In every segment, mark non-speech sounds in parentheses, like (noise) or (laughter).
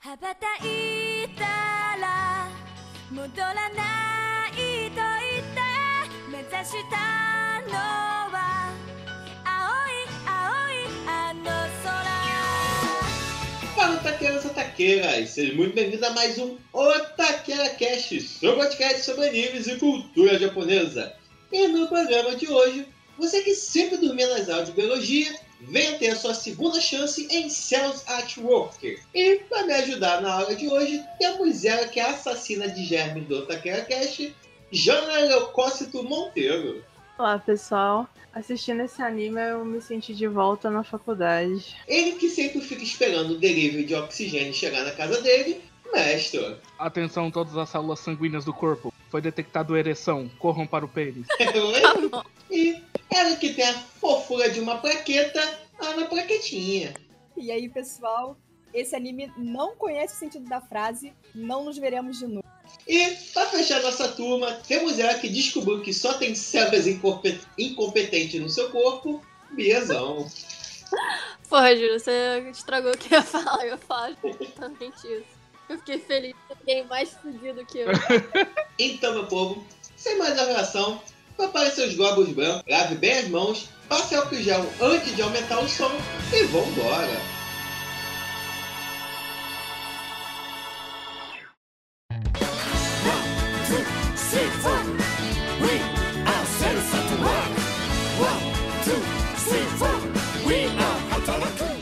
羽ばたいたら戻らないと言って目指したのは青い青いあの空 Fala, taqueiros e taqueiras! Sejam muito bem-vindos a mais um Otaqueira Cast, seu podcast sobre animes e cultura japonesa. E no programa de hoje, você que sempre dormia nas aulas de biologia, venha ter a sua segunda chance em Cells at Work. E para me ajudar na aula de hoje, temos ela que é a assassina de germes do Otaqueira Cast, Jana Leucócito Monteiro. Olá, pessoal. Assistindo esse anime, eu me senti de volta na faculdade. Ele que sempre fica esperando o delivery de oxigênio chegar na casa dele, mestre. Atenção, todas as células sanguíneas do corpo. Foi detectado ereção. Corram para o pênis. (laughs) (laughs) e ela que tem a fofura de uma plaqueta, Ana Plaquetinha. E aí, pessoal, esse anime não conhece o sentido da frase, não nos veremos de novo. E, pra fechar nossa turma, temos ela que descobriu que só tem células incompe- incompetentes no seu corpo, Biazão. Porra, Júlio, você estragou o que eu ia falar. Eu falo exatamente isso. Eu fiquei feliz que alguém mais fudido que eu. Então, meu povo, sem mais avaliação, prepare seus globos brancos, lave bem as mãos, passe em gel antes de aumentar o som e vambora!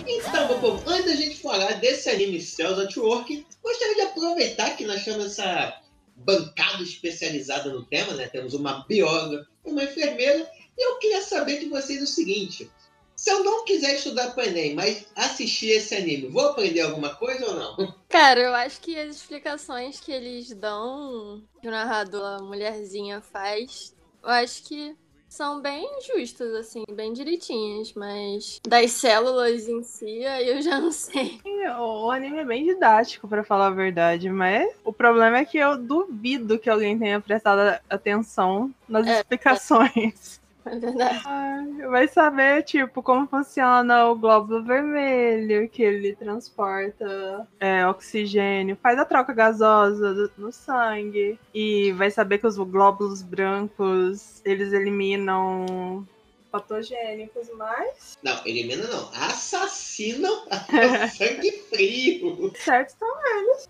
Então, antes da gente falar desse anime Cells at Work, gostaria de aproveitar que nós temos essa bancada especializada no tema, né? Temos uma bióloga, uma enfermeira, e eu queria saber de vocês o seguinte: se eu não quiser estudar para Enem, mas assistir esse anime, vou aprender alguma coisa ou não? (laughs) Cara, eu acho que as explicações que eles dão, que o narrador, a mulherzinha, faz, eu acho que são bem justas, assim, bem direitinhas, mas das células em si, aí eu já não sei. O anime é bem didático, pra falar a verdade, mas o problema é que eu duvido que alguém tenha prestado atenção nas É, explicações. É verdade. Ai, Vai saber, tipo, como funciona o glóbulo vermelho, que ele transporta é, oxigênio, faz a troca gasosa do- no sangue. E vai saber que os glóbulos brancos, eles eliminam patogênicos, mas Não, elimina não. Assassinam (laughs) sangue frio. certo então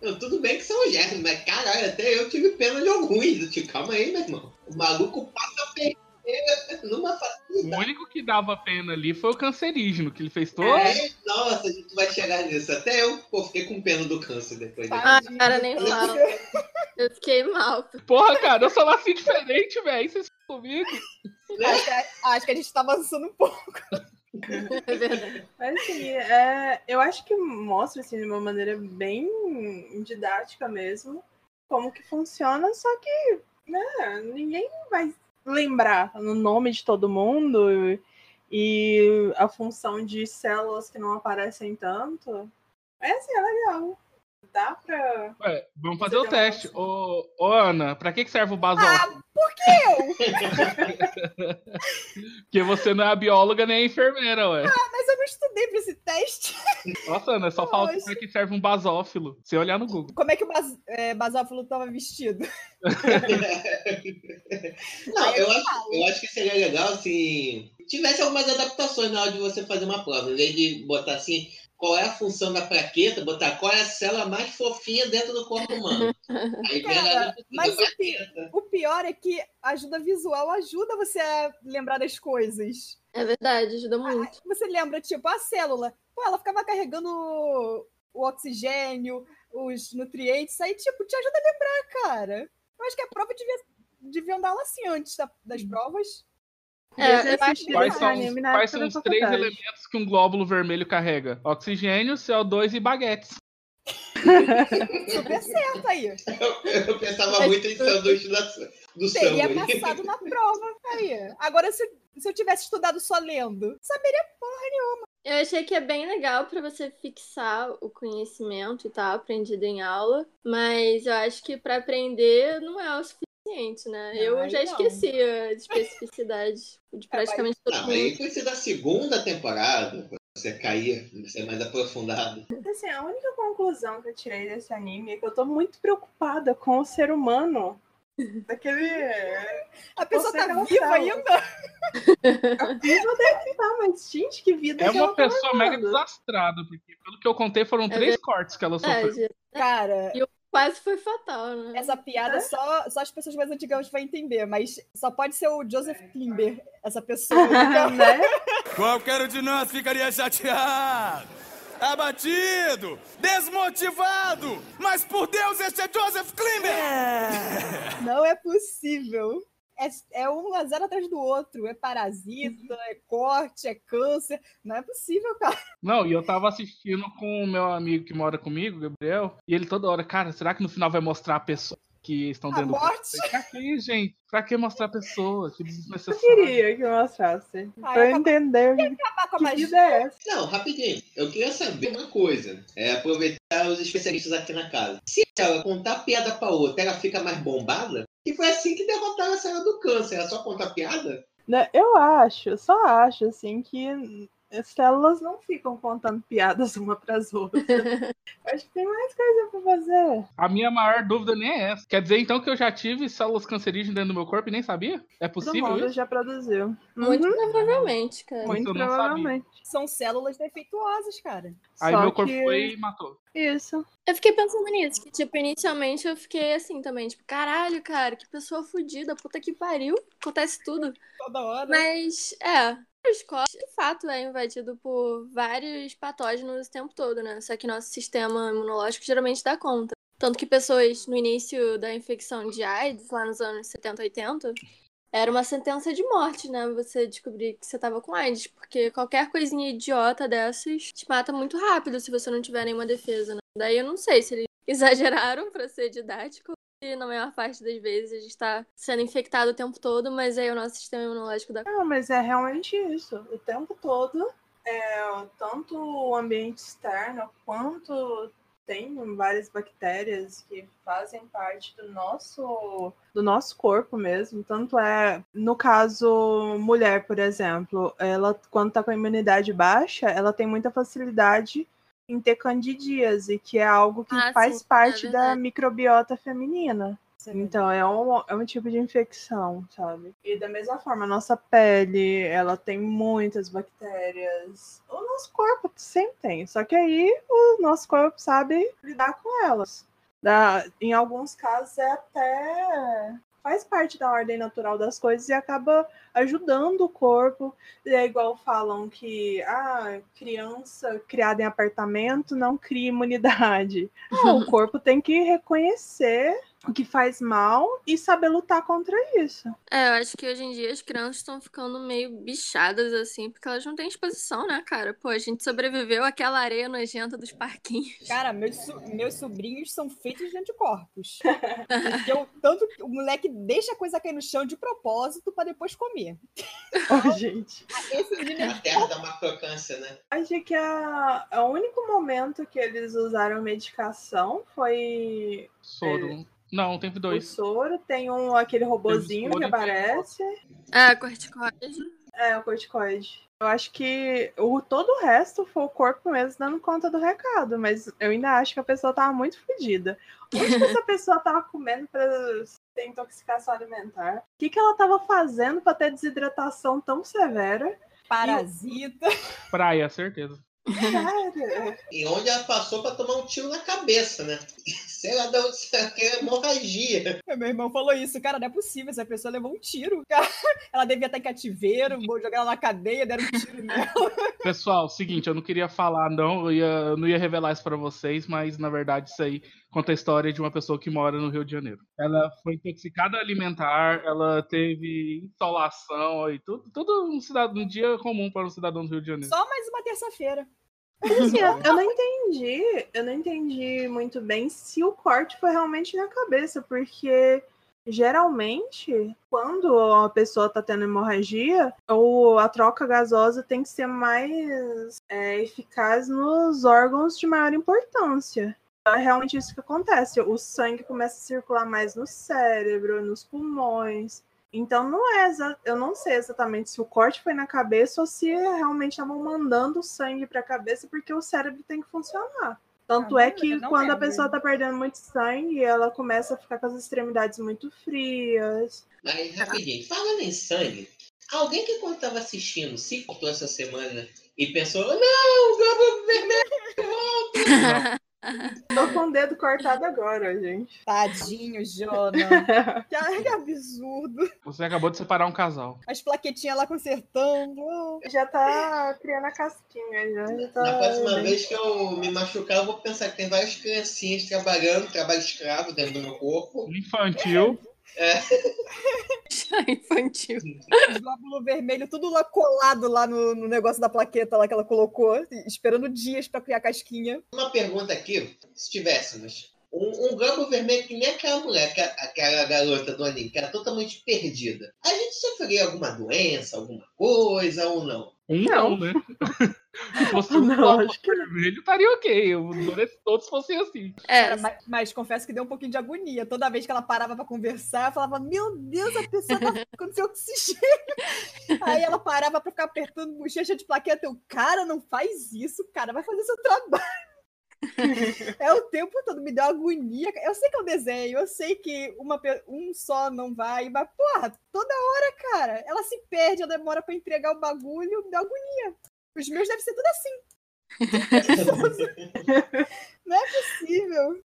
Não, tudo bem que são germes, mas caralho, até eu tive pena de alguns. Calma aí, meu irmão. O maluco passa a numa O único que dava pena ali foi o cancerígeno, que ele fez todo. É, nossa, a gente vai chegar nisso. Até eu pô, fiquei com pena do câncer depois. disso. Ah, cara, nem fala. Eu fiquei mal. Porra, cara, eu só nasci diferente, velho. Vocês estão comigo? Acho que, acho que a gente tá avançando um pouco. É verdade. Mas assim, é, eu acho que mostra assim, de uma maneira bem didática mesmo como que funciona, só que né, ninguém vai lembrar o nome de todo mundo e, a função de células que não aparecem tanto. É assim, é legal. Dá pra. Ué, vamos fazer o teste. Ô, ô, Ana, pra que, que serve o basófilo? Ah, por que eu? (laughs) Porque você não é a bióloga nem a enfermeira, ué. Mas eu não estudei pra esse teste. Nossa, Ana, só falta Poxa. pra que serve um basófilo. Se olhar no Google. Como é que o bas, é, basófilo tava vestido? (laughs) Não, eu acho, eu acho que seria legal se tivesse algumas adaptações na hora de você fazer uma prova. Em vez de botar assim, qual é a função da plaqueta, botar qual é a célula mais fofinha dentro do corpo humano. Aí vem Cara, mas o pi- O pior é que a ajuda visual ajuda você a lembrar das coisas. É verdade, ajuda muito. Você lembra, tipo, a célula. Pô, ela ficava carregando o, oxigênio, os nutrientes. Aí, tipo, te ajuda a lembrar, cara. Eu acho que a prova devia, deviam dar ela assim antes da- das provas. É, eu acho Quais são, anime na quais época são da os três elementos que um glóbulo vermelho carrega? Oxigênio, CO2 e baguetes. (laughs) Super certo aí. Eu, eu pensava muito em sanduíche da, do Teria samba. aí. passado na prova. Aí. Agora, se, se eu tivesse estudado só lendo, saberia Eu achei que é bem legal pra você fixar o conhecimento e tal, aprendido em aula, mas eu acho que pra aprender não é o suficiente, né? eu Ai, já não. esqueci a especificidade de praticamente todo Não, mundo. aí precisa da segunda temporada, pra você cair, você é mais aprofundado. Assim, a única conclusão que eu tirei desse anime é que eu tô muito preocupada com o ser humano. Daquele. A pessoa tá não viva ainda? Viva deve estar, mas gente, que vida É que uma tá pessoa mega desastrada, porque pelo que eu contei foram É três cortes que ela É, sofreu. Cara, quase foi fatal, né? essa piada só, só as pessoas mais antigas vão entender, mas só pode ser o Joseph Klimber, essa pessoa. (laughs) Né? Qualquer um de nós ficaria chateado, abatido, desmotivado. Mas por Deus, este é Joseph Klimber! não é possível. É, é um a zero atrás do outro. É parasita, é corte, é câncer. Não é possível, cara. Não, e eu tava assistindo com o meu amigo que mora comigo, Gabriel, e ele toda hora, cara, será que no final vai mostrar a pessoa que estão A dentro do morte. Pra que, gente? Pra que mostrar a pessoa? Que Eu desnecessário. queria que mostrasse. Ai, pra eu acaba- entender que, Acabar com a que magia. vida é essa. Não, rapidinho. Eu queria saber uma coisa. É aproveitar os especialistas aqui na casa. Se ela contar piada pra outra, ela fica mais bombada? E foi assim que derrotaram a cena do câncer. Era só contar piada? Né, Eu acho, só acho, assim, que as células não ficam contando piadas uma pras outras. Eu (laughs) acho que tem mais coisa pra fazer. A minha maior dúvida nem é essa. Quer dizer, então, que eu já tive células cancerígenas dentro do meu corpo e nem sabia? É Todo possível mundo isso? já produziu. Muito Uhum, provavelmente, cara. muito provavelmente. São células defeituosas, cara. Aí Só meu corpo que- foi e matou. Isso. Eu fiquei pensando nisso, que, tipo, inicialmente eu fiquei assim também, tipo, caralho, cara, que pessoa fodida, puta que pariu, acontece tudo. Toda hora. Mas, é, os corpos, de fato, é invadido por vários patógenos o tempo todo, né? Só que nosso sistema imunológico geralmente dá conta. Tanto que pessoas no início da infecção de AIDS, lá nos anos 70, 80, era uma sentença de morte, né? Você descobrir que você tava com AIDS, porque qualquer coisinha idiota dessas te mata muito rápido se você não tiver nenhuma defesa, né? Daí eu não sei se eles (laughs) exageraram pra ser didático e na maior parte das vezes a gente tá sendo infectado o tempo todo, mas aí o nosso sistema imunológico dá Não, mas é realmente isso. O tempo todo, é, tanto o ambiente externo quanto tem várias bactérias que fazem parte do nosso do nosso corpo mesmo. Tanto é, no caso, mulher, por exemplo, ela quando tá com a imunidade baixa, ela tem muita facilidade em ter candidíase, que é algo que Ah, faz sim, é parte da verdade. microbiota feminina. Então, é um, é um tipo de infecção, sabe? E da mesma forma, a nossa pele, ela tem muitas bactérias. O nosso corpo sempre tem. Só que aí o nosso corpo sabe lidar com elas. Da, em alguns casos é até faz parte da ordem natural das coisas e acaba ajudando o corpo. E é igual falam que ah, criança criada em apartamento não cria imunidade. (laughs) O corpo tem que reconhecer o que faz mal e saber lutar contra isso. É, eu acho que hoje em dia as crianças estão ficando meio bichadas, assim, porque elas não têm exposição, né, cara? Pô, a gente sobreviveu àquela areia nojenta dos parquinhos. Cara, meus, so- meus sobrinhos são feitos de anticorpos. (laughs) Porque eu- tanto que o moleque deixa a coisa cair no chão de propósito pra depois comer. (laughs) Ô, gente. Esse menino é A terra da macrocância, né? Acho que a, o único momento que eles usaram medicação foi Soro. Não, tem o dois. soro. Tem um, aquele robozinho que aparece. É, corticoide. É, o corticoide. Eu acho que o, todo o resto foi o corpo mesmo dando conta do recado, mas eu ainda acho que a pessoa tava muito fodida. Onde que essa pessoa tava comendo pra ter intoxicação alimentar? O que, que ela tava fazendo pra ter desidratação tão severa? parasita. Praia, certeza. Cara, E onde ela passou pra tomar um tiro na cabeça, né? (laughs) Sei lá, deu aquela hemorragia. Meu irmão falou isso. Cara, não é possível. Essa pessoa levou um tiro. Cara, (laughs) ela devia estar em cativeiro, vou jogar ela na cadeia, deram um tiro nela. (laughs) Pessoal, seguinte, eu não queria falar, não, eu, ia, eu não ia revelar isso pra vocês, mas na verdade isso aí conta a história de uma pessoa que mora no Rio de Janeiro. Ela foi intoxicada alimentar, ela teve insolação e tudo, tudo um, cidadão, um dia comum para um cidadão do Rio de Janeiro. Só mais uma terça-feira. Mas assim, eu, eu não entendi, eu não entendi muito bem se o corte foi realmente na cabeça, porque geralmente, quando a pessoa tá tendo hemorragia, ou a troca gasosa tem que ser mais é, eficaz nos órgãos de maior importância. É realmente isso que acontece. O sangue começa a circular mais no cérebro, nos pulmões. Então não é, exa- eu não sei exatamente se o corte foi na cabeça ou se realmente estavam mandando sangue para a cabeça porque o cérebro tem que funcionar. Tanto Ah, é não- que eu não quando a pessoa tá perdendo muito sangue, ela começa a ficar com as extremidades muito frias. Mas rapidinho, falando em sangue, alguém que quando tava assistindo se cortou essa semana e pensou, não, o Globo Vermelho (laughs) (laughs) Tô com o dedo cortado agora, gente. Tadinho, Jona. (laughs) que, que absurdo. Você acabou de separar um casal. As plaquetinhas lá consertando. Já tá criando a casquinha, já. já tá Na próxima vez que eu me machucar, eu vou pensar que tem várias criancinhas trabalhando, trabalho escravo dentro do meu corpo. Infantil. (laughs) Infantil. Os glóbulos vermelhos, tudo lá colado lá no, no negócio da plaqueta lá que ela colocou, esperando dias pra criar casquinha. Uma pergunta aqui, se tivéssemos um, um globo vermelho que nem aquela mulher, que- aquela garota do anime, que era totalmente perdida. A gente sofreria alguma doença, alguma coisa ou não? Um Não. não, né? (laughs) Se fosse um Não, acho que vermelho, estaria ok. Eu adoraria se todos fossem assim. É, mas, mas confesso que deu um pouquinho de agonia. Toda vez que ela parava pra conversar, eu falava: Meu Deus, a pessoa tá (laughs) ficando sem oxigênio. Aí ela parava pra ficar apertando bochecha de plaqueta. Eu, cara, não faz isso, cara, vai fazer seu trabalho. (laughs) é o tempo todo, me deu agonia. Eu sei que é um desenho, eu sei que uma, um só não vai, mas, porra, toda hora, cara, ela se perde, ela demora pra entregar o bagulho, me deu agonia. Os meus devem ser tudo assim. (laughs) (laughs) não é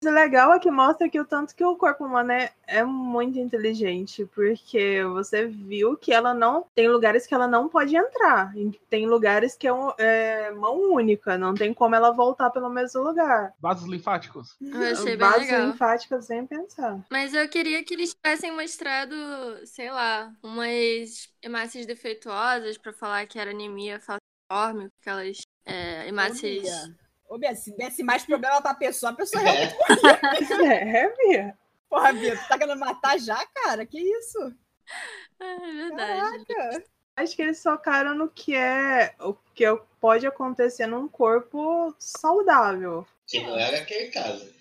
O legal é que mostra que o tanto que o corpo humano é, é muito inteligente, porque você viu que ela não. Tem lugares que ela não pode entrar. Tem lugares que é, um- é mão única, não tem como ela voltar pelo mesmo lugar. Vasos linfáticos. eu achei bem Bases legal. linfáticas sem pensar. Mas eu queria que eles tivessem mostrado, sei lá, umas hemácias defeituosas pra falar que era anemia falciforme, aquelas é, hemácias. Ô, Bia, se desse mais problema pra pessoa, a pessoa É. realmente. (laughs) É, Bia. Porra, Bia, tu tá querendo matar já, cara? Que isso? É verdade. Caraca. Acho que eles focaram no que é o que pode acontecer num corpo saudável. Que não era aquele caso.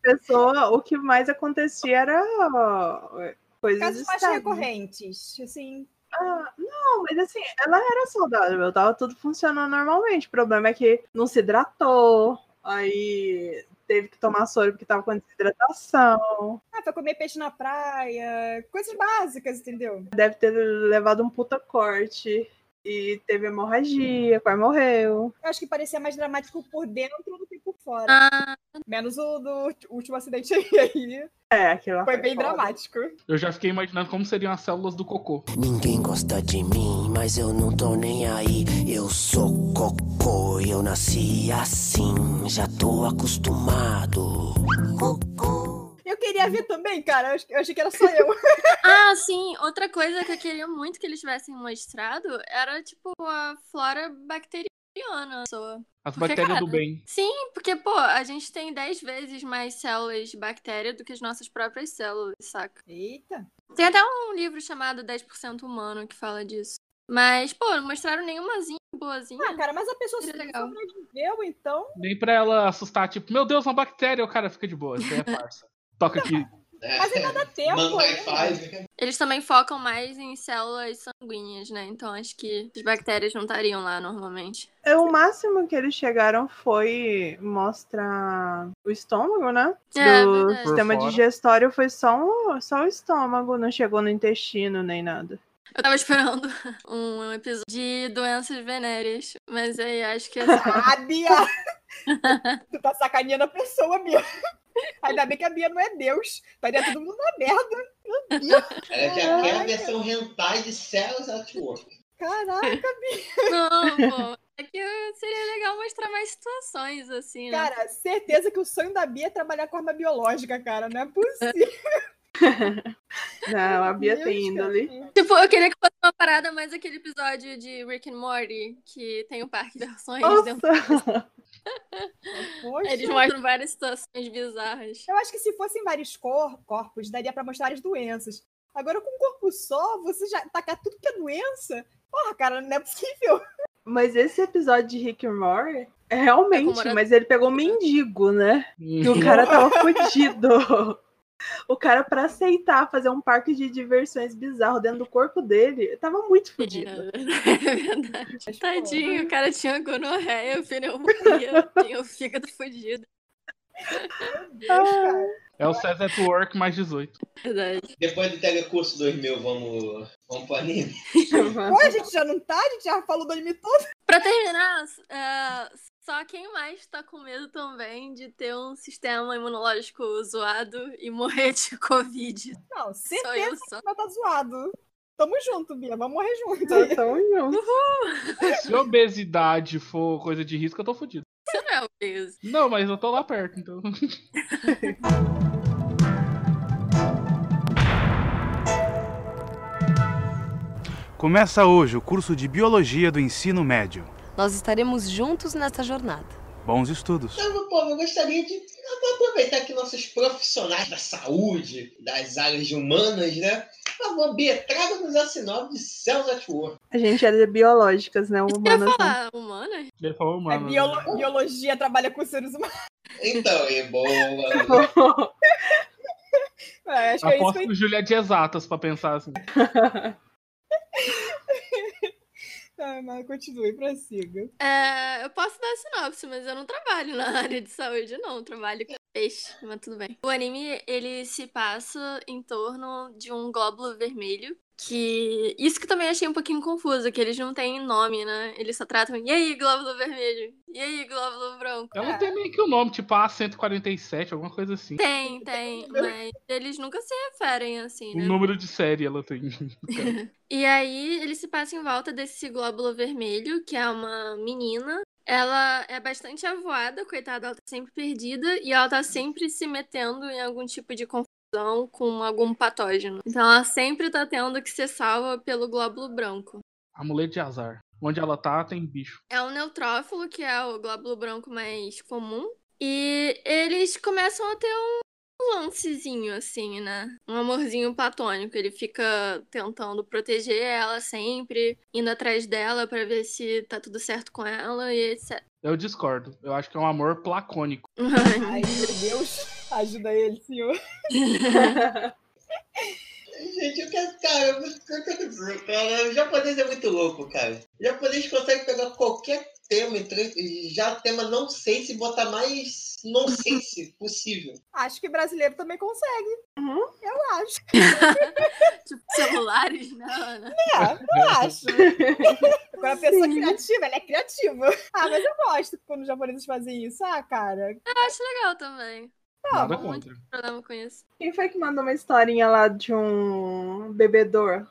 pessoa, o que mais acontecia era coisas Casos mais recorrentes, assim. Ah, não, mas assim, ela era saudável, tava tudo funcionando normalmente. O problema é que não se hidratou, aí teve que tomar soro porque tava com desidratação. Ah, foi comer peixe na praia, coisas básicas, entendeu? Deve ter levado um puta corte e teve hemorragia, quase morreu. Eu acho que parecia mais dramático por dentro do que por fora. Ah, Menos o do último acidente aí. É, aquilo lá Foi bem foda. dramático. Eu já fiquei imaginando como seriam as células do cocô. Ninguém gosta de mim, mas eu não tô nem aí. Eu sou cocô, eu nasci assim, já tô acostumado. Eu queria ver também, cara. Eu ach- eu achei que era só eu. (laughs) ah, sim. Outra coisa que eu queria muito que eles tivessem mostrado era, tipo, a flora bacteriana. As Porque, bactérias do cara, bem. Sim, porque, pô, a gente tem 10 vezes mais células de bactéria do que as nossas próprias células, saca? Eita. Tem até um livro chamado 10% Humano que fala disso. Mas, pô, não mostraram nenhumazinha boazinha. Ah, cara, mas a pessoa legal. sobreviveu, então. Nem pra ela assustar, tipo, meu Deus, uma bactéria, o cara fica de boa. Isso aí é (laughs) farsa. Toca aqui. É. Mas ainda dá tempo. Ainda. five. Eles também focam mais em células sanguíneas, né? Então acho que as bactérias não estariam lá normalmente. É, O máximo que eles chegaram foi mostrar o estômago, né? É, Do sistema digestório foi só, o- só o estômago, não chegou no intestino nem nada. Eu tava esperando (laughs) um episódio de doenças venéreas, mas aí acho que (laughs) Ah, Bia! (laughs) tu tá sacaneando a pessoa, Bia. Ainda bem que a Bia não é Deus. Estaria todo mundo na merda. Meu Deus. Ela já quer a versão hentai de Cells at Work. Caraca, não, pô. É que seria legal mostrar mais situações, assim, né? cara, certeza que o sonho da Bia é trabalhar com arma biológica, cara. Não é possível. (laughs) Não, a Bia tem índole. Tipo, eu queria que fosse uma parada mais aquele episódio de Rick and Morty, que tem o parque de ações dentro. Nossa! (laughs) Poxa. Eles mostram várias situações bizarras. Eu acho que se fossem vários cor- corpos, daria pra mostrar as doenças. Agora, com um corpo só, você já tacar tudo que é doença? Porra, cara, não é possível. (laughs) Mas esse episódio de Rick and Morty, é realmente, morador. mas ele pegou um mendigo, né? Hum. E o cara tava fudido. O cara, pra aceitar fazer um parque de diversões bizarro dentro do corpo dele, tava muito fodido. É verdade. (laughs) Tadinho, o cara tinha gonorreia, pneumonia, tinha (laughs) o fígado fudido. É o Says at Work mais 18. Verdade. Depois do Telecurso 2000, vamos, vamos pro anime? (laughs) Pô, a gente já não tá? A gente já falou do anime todo. Pra terminar, é, só quem mais tá com medo também de ter um sistema imunológico zoado e morrer de (laughs) Covid. Não, Sou eu certeza só. que vai tá zoado. Tamo junto, Bia. Vamos morrer junto. Então, tamo junto. Se obesidade for coisa de risco, eu tô fudido. Você não é o peso. Não, mas eu tô lá perto, então. (laughs) Começa hoje o curso de Biologia do Ensino Médio. Nós estaremos juntos nessa jornada. Bons estudos. Então, meu povo, eu gostaria de aproveitar que nossos profissionais da saúde, das áreas humanas, né? Por favor, Bia, traga-nos a sinopse de Cells at Work. A gente é de biológicas, né? Humanas. né? falar humana? Ele falou, É mano. biolo- biologia trabalha com seres humanos. Então, é boa. (laughs) É, acho que é isso que Aposto que o Júlio é de exatas pra pensar assim. (laughs) Tá, mas continue, prossiga. É, eu posso dar sinopse, mas eu não trabalho na (laughs) área de saúde, não. Eu trabalho com peixe, mas tudo bem. O anime, ele se passa em torno de um glóbulo vermelho. Que. Isso que também achei um pouquinho confuso, que eles não têm nome, né? Eles só tratam. E aí, glóbulo vermelho? E aí, glóbulo branco? Ela tem meio que o nome, tipo A147, alguma coisa assim. Tem, tem, mas eles nunca se referem assim, O né? número de série ela tem. (laughs) E aí ele se passa em volta desse glóbulo vermelho, que é uma menina. Ela é bastante avoada, coitada, ela tá sempre perdida e ela tá sempre se metendo em algum tipo de com algum patógeno. Então ela sempre tá tendo que ser salva pelo glóbulo branco. Amuleto de azar. Onde ela tá, tem bicho. É o neutrófilo, que é o glóbulo branco mais comum. E eles começam a ter um lancezinho, assim, né? Um amorzinho platônico. Ele fica tentando proteger ela sempre, indo atrás dela pra ver se tá tudo certo com ela e etc. Eu discordo. Eu acho que é um amor placônico. (laughs) Ai, meu Deus. Ajuda ele, senhor. (laughs) Gente, eu quero, cara, eu eu tenho que dizer, cara, o japonês é muito louco, cara. O japonês consegue pegar qualquer tema, e já tema não sei se botar mais não sei se (laughs) possível. Acho que brasileiro também consegue. Uhum. Eu acho. (laughs) tipo, celulares, não, né? É, eu acho. Agora a pessoa criativa, ela é criativa. Ah, mas eu gosto quando os japoneses fazem isso. Ah, cara. Eu acho legal também. Tá, Nada contra. Problema com isso. Quem foi que mandou uma historinha lá de um bebedor?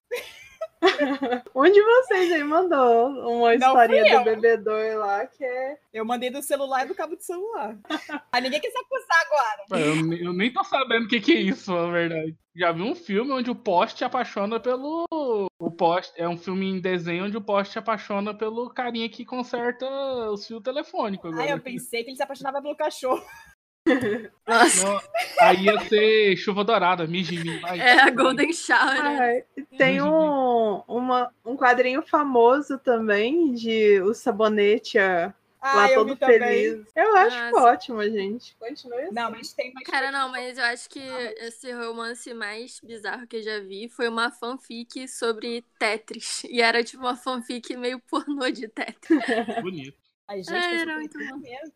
(laughs) um de vocês aí mandou uma Não historinha fui do eu. bebedor lá que é. Eu mandei do celular e do cabo de celular. (laughs) Ah, ninguém quer se acusar agora. Eu, ne- eu nem tô sabendo o que, que é isso, na verdade. Já vi um filme onde o poste apaixona pelo. O poste. É um filme em desenho onde o poste apaixona pelo carinha que conserta os fios telefônicos. Ah, Agora. eu pensei que ele se apaixonava pelo cachorro. (laughs) Nossa, Não, aí ia ser chuva dourada, mim. vai. é a Golden Shower. né? Ai, tem um, uma, um quadrinho famoso também de o sabonete ah, Ah, lá eu todo vi também. feliz. Eu acho Ah, sim. ótimo, gente. Continue assim. Não, mas tem mais. Cara, não, mas eu acho que esse romance mais bizarro que eu já vi foi uma fanfic sobre Tetris. (laughs) E era tipo uma fanfic meio pornô de Tetris. Bonito. Ai, gente, Ah, eu era sou muito bom. mesmo.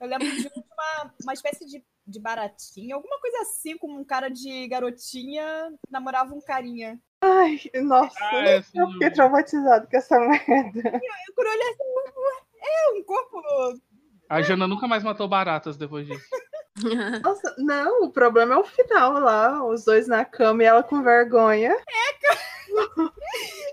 Eu lembro de uma, uma espécie de, de baratinha, alguma coisa assim, com um cara de garotinha namorava um carinha. Ai, nossa, Ah, é, sim, eu fiquei eu- traumatizado com essa merda. Eu quando eu olhei assim, é um corpo. A Jana nunca mais matou baratas depois disso. (laughs) Nossa, não, o problema é o final lá, os dois na cama e ela com vergonha.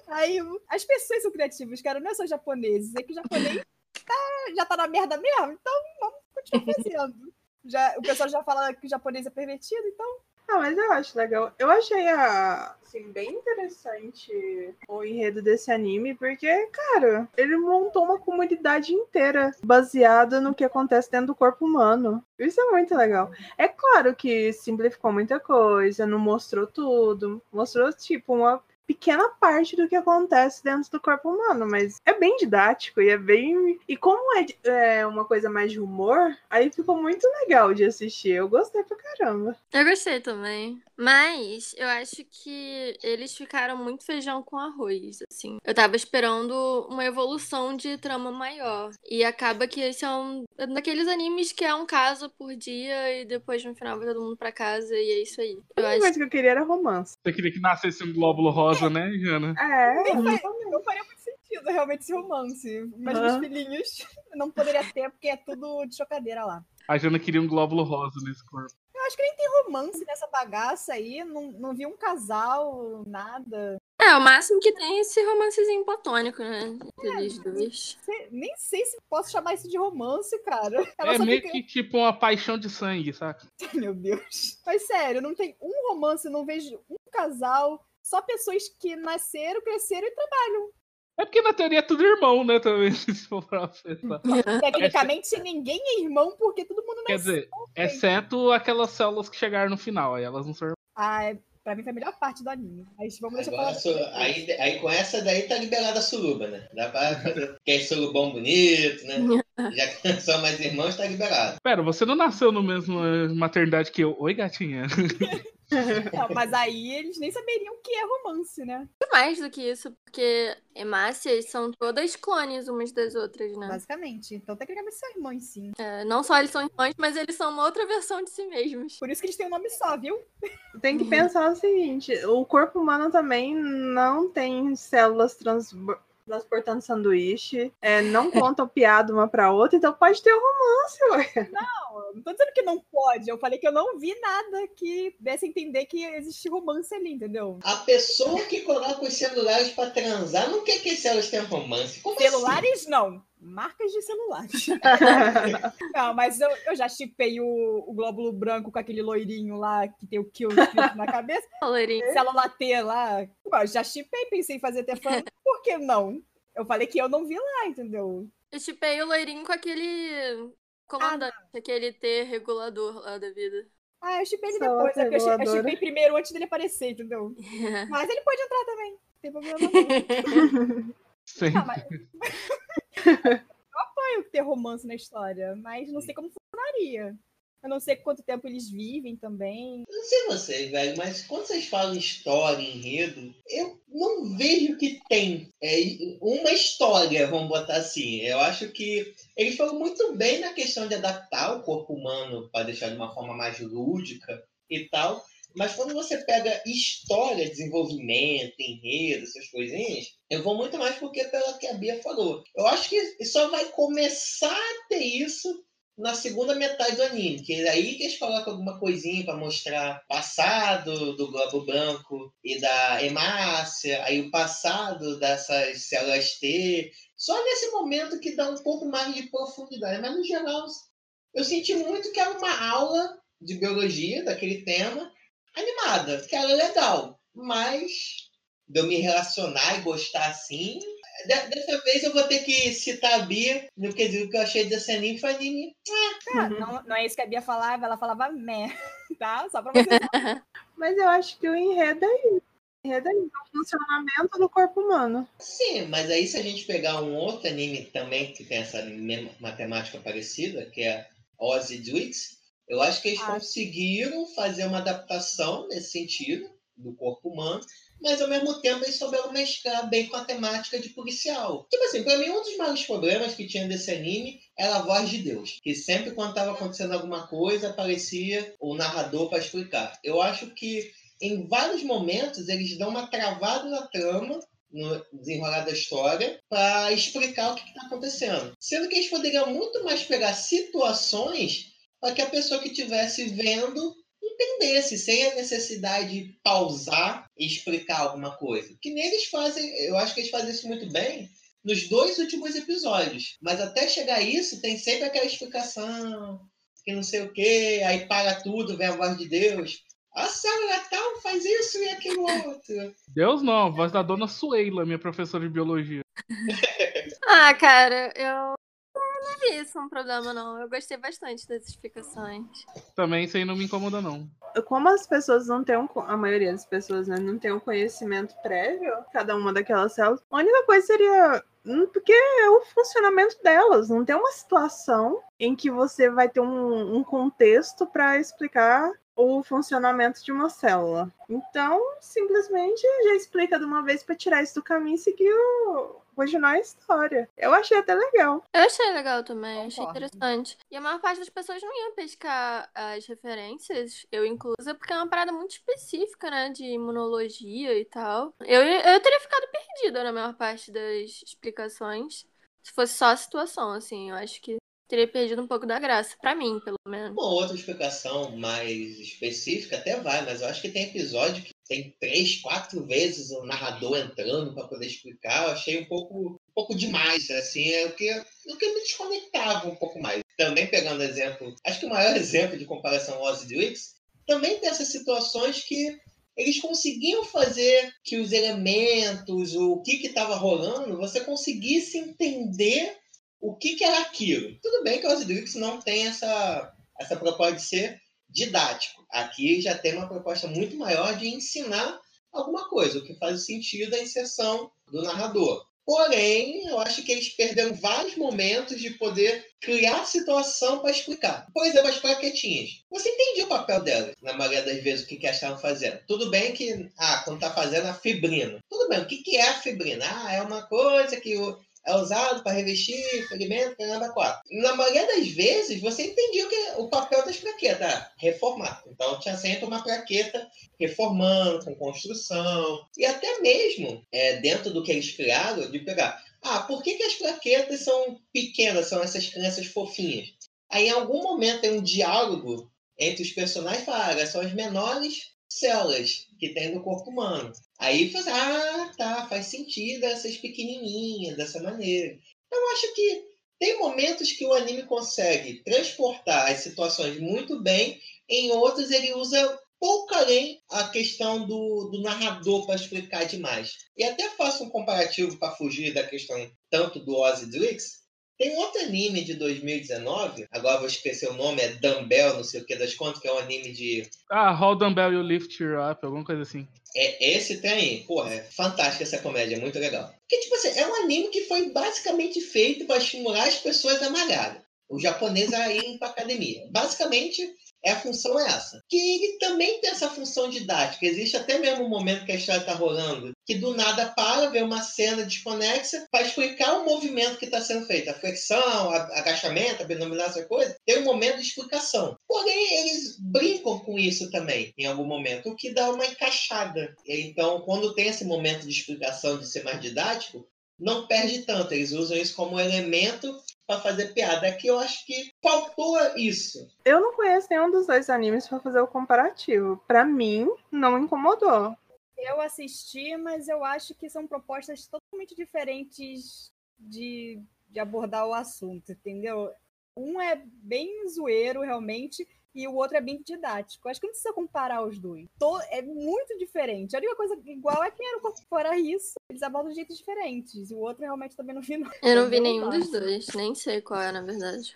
Aí as pessoas são criativas, cara, não é só japoneses, é que o japonês tá- já tá na merda mesmo, então vamos continuar (laughs) fazendo. Já, o pessoal já fala que o japonês é pervertido, então. Ah, mas eu acho legal. Eu achei a, assim, bem interessante o enredo desse anime, porque, cara, ele montou uma comunidade inteira baseada no que acontece dentro do corpo humano. Isso é muito legal. É claro que simplificou muita coisa, não mostrou tudo, mostrou, tipo, uma pequena parte do que acontece dentro do corpo humano, mas é bem didático e é bem. E como é, é uma coisa mais de humor, aí ficou muito legal de assistir. Eu gostei pra caramba. Eu gostei também. Mas eu acho que eles ficaram muito feijão com arroz, assim. Eu tava esperando uma evolução de trama maior. E acaba que esse é um daqueles animes que é um caso por dia e depois no final vai todo mundo pra casa e é isso aí. A Eu única acho coisa que eu queria era romance. Você queria que nascesse um glóbulo rosa, né, Jana? É, Não faria, não faria muito sentido realmente esse romance. Mas Aham. os filhinhos (laughs) não poderia ter, porque é tudo de chocadeira lá. A Jana queria um glóbulo rosa nesse corpo. Eu acho que nem tem romance nessa bagaça aí. Não, não vi um casal, nada. É, o máximo que tem é esse romancezinho platônico, né? Aqueles dois. Sei- nem sei se posso chamar isso de romance, cara. Ela É meio fica- que tipo uma paixão de sangue, saca? (laughs) Meu Deus. Mas sério, não tem um romance, não vejo um casal. Só pessoas que nasceram, cresceram e trabalham. É porque na teoria é tudo irmão, né, também, (laughs) se for pra pensar. (laughs) Tecnicamente, ninguém é irmão porque todo mundo Quer nasceu. dizer, exceto aquelas células que chegaram no final, aí elas não são irmãs. Ah, é- pra mim foi a melhor parte do anime. Mas vamos deixar Agora, pra su- aí, aí com essa daí tá liberada a suruba, né? Dá pra fazer. (laughs) Quer surubão bonito, né? Já que não são mais irmãos, tá liberado. Pera, você não nasceu no mesmo eh, maternidade que eu. Oi, gatinha. Não, mas aí eles nem saberiam o que é romance, né? Mais do que isso, porque hemácias são todas clones umas das outras, né? Basicamente. Então, tecnicamente, são irmãos, sim. É, não só eles são irmãos, mas eles são uma outra versão de si mesmos. Por isso que eles têm um nome só, viu? Tem que pensar o seguinte: o corpo humano também não tem células transbo- transportando sanduíche, é, não contam piada uma pra outra, então pode ter um romance, ué. Não, não tô dizendo que não pode. Eu falei que eu não vi nada que desse a entender que existe romance ali, entendeu? A pessoa que coloca os celulares pra transar não quer que as células tenham romance. Como assim? Celulares, não. Marcas de celulares. (laughs) não, mas eu, eu já chipei o, o glóbulo branco com aquele loirinho lá que tem o kill escrito na cabeça. (laughs) Loirinho. Célula T lá. Pô, já chipei, pensei em fazer até fã. Por que não? Eu falei que eu não vi lá, entendeu? Eu chipei o loirinho com aquele comandante, aquele T regulador lá da vida. Ah, eu chipei ele depois. É porque eu eu chipei primeiro antes dele aparecer, entendeu? (laughs) Mas ele pode entrar também. Não tem problema não. Sim. Ah, mas... eu apoio ter romance na história, mas não sei como funcionaria. Eu não sei quanto tempo eles vivem também. Não sei vocês, velho, mas quando vocês falam história, enredo, eu não vejo que tem é, uma história, vamos botar assim. Eu acho que eles foram muito bem na questão de adaptar o corpo humano para deixar de uma forma mais lúdica e tal. Mas quando você pega história, desenvolvimento, enredo, essas coisinhas, eu vou muito mais porque pela que a Bia falou. Eu acho que só vai começar a ter isso na segunda metade do anime, que é aí que eles colocam alguma coisinha para mostrar passado do Globo Branco e da Hemácia, aí o passado dessas células T. Só nesse momento que dá um pouco mais de profundidade, mas no geral eu senti muito que era uma aula de biologia daquele tema animada, que era legal, mas de eu me relacionar e gostar assim. de- Dessa vez eu vou ter que citar a Bia no quesito que eu achei desse anime foi anime Ah, não, não é isso que a Bia falava, ela falava meh, (laughs) tá? Só pra você saber. (laughs) Mas eu acho que o enredo é isso. O enredo é isso, é o funcionamento do corpo humano. Sim, mas aí se a gente pegar um outro anime também que tem essa mesma matemática parecida, que é Ozzy Dwix, eu acho que eles Ah. conseguiram fazer uma adaptação nesse sentido do corpo humano, mas ao mesmo tempo eles souberam mesclar bem com a temática de policial. Tipo assim, pra mim um dos maiores problemas que tinha desse anime era a voz de Deus, que sempre quando estava acontecendo alguma coisa aparecia o narrador para explicar. Eu acho que em vários momentos eles dão uma travada na trama no desenrolar da história para explicar o que está acontecendo. Sendo que eles poderiam muito mais pegar situações para que a pessoa que estivesse vendo entendesse, sem a necessidade de pausar e explicar alguma coisa. Que nem eles fazem, eu acho que eles fazem isso muito bem nos dois últimos episódios. Mas até chegar a isso, tem sempre aquela explicação, que não sei o quê, aí para tudo, vem a voz de Deus. A célula tal faz isso e aquilo outro. (laughs) Deus não, a voz da dona Sueila, minha professora de biologia. (laughs) Ah, cara, eu vi isso um problema, não. Eu gostei bastante das explicações. Também isso aí não me incomoda, não. Como as pessoas não têm, um, a maioria das pessoas né, não tem um conhecimento prévio, cada uma daquelas células, a única coisa seria. hum, Porque é o funcionamento delas, não tem uma situação em que você vai ter um, um contexto para explicar o funcionamento de uma célula. Então, simplesmente já explica de uma vez para tirar isso do caminho e seguir o. continuar a história. Eu achei até legal. Eu achei legal também, achei Concordo. interessante. E a maior parte das pessoas não ia pescar as referências, eu inclusa, porque é uma parada muito específica, né, de imunologia e tal. Eu, eu teria ficado perdida na maior parte das explicações, se fosse só a situação, assim. Eu acho que teria perdido um pouco da graça, pra mim, pelo menos. Uma outra explicação mais específica até vai, mas eu acho que tem episódio que tem três, quatro vezes o narrador entrando para poder explicar. Eu achei um pouco, um pouco demais, assim, é o que, o que me desconectava um pouco mais. Também pegando exemplo, acho que o maior (laughs) exemplo de comparação ao Ozzy Dwix, também tem essas situações que eles conseguiam fazer que os elementos, o que estava rolando, você conseguisse entender o que, que era aquilo. Tudo bem que o Ozzy Dwix não tem essa, essa proposta de ser didático. Aqui já tem uma proposta muito maior de ensinar alguma coisa, o que faz sentido a inserção do narrador. Porém, eu acho que eles perderam vários momentos de poder criar situação para explicar. Por exemplo, as plaquetinhas. Você entendia o papel delas, na maioria das vezes, o que, que elas estavam fazendo. Tudo bem que, ah, quando está fazendo a fibrina. Tudo bem, o que, que é a fibrina? Ah, é uma coisa que o, é usado para revestir ferimento, caramba, quatro. Na maioria das vezes, você entendia o, que, o papel das plaquetas, ah, reformar. Então, tinha sempre uma plaqueta reformando, com construção. E até mesmo, é, dentro do que eles criaram, de pegar, ah, por que, que as plaquetas são pequenas, são essas crianças fofinhas? Aí, em algum momento, tem um diálogo entre os personagens fala, ah, são as menores células que tem no corpo humano. Aí faz, ah, tá, faz sentido essas pequenininhas, dessa maneira. Eu acho que tem momentos que o anime consegue transportar as situações muito bem, em outros ele usa pouco além a questão do, do narrador para explicar demais. E até faço um comparativo para fugir da questão tanto do Ozzy Dwix. Tem outro anime de 2019, agora vou esquecer o nome, é Dumbbell, não sei o que das contas, que é um anime de Ah, Hold Dumbbell You Lift Her Up, alguma coisa assim. É, esse tem, porra, é fantástica essa comédia, é muito legal. Porque, tipo assim, é um anime que foi basicamente feito para estimular as pessoas a malharem. O japonês a ir pra academia. Basicamente, é a função essa. Que ele também tem essa função didática. Existe até mesmo um momento que a história está rolando, que do nada para, vê uma cena desconexa para explicar o movimento que está sendo feito. A flexão, a- agachamento, abdominal, essa coisa. Tem um momento de explicação. Porém, eles brincam com isso também, em algum momento, o que dá uma encaixada. Então, quando tem esse momento de explicação, de ser mais didático, não perde tanto. Eles usam isso como elemento para fazer piada. Aqui eu acho que faltou isso. Eu não conheço nenhum dos dois animes pra fazer o comparativo. Pra mim, não incomodou. Eu assisti, mas eu acho que são propostas totalmente diferentes de, de abordar o assunto, entendeu? Um é bem zoeiro, realmente, e o outro é bem didático. Acho que não precisa comparar os dois. To- É muito diferente. A única coisa igual é quem era o corpo fora isso. Eles abordam de jeitos diferentes. O outro realmente também não vi. Não. Eu não vi nenhum dos dois, nem sei qual é, na verdade.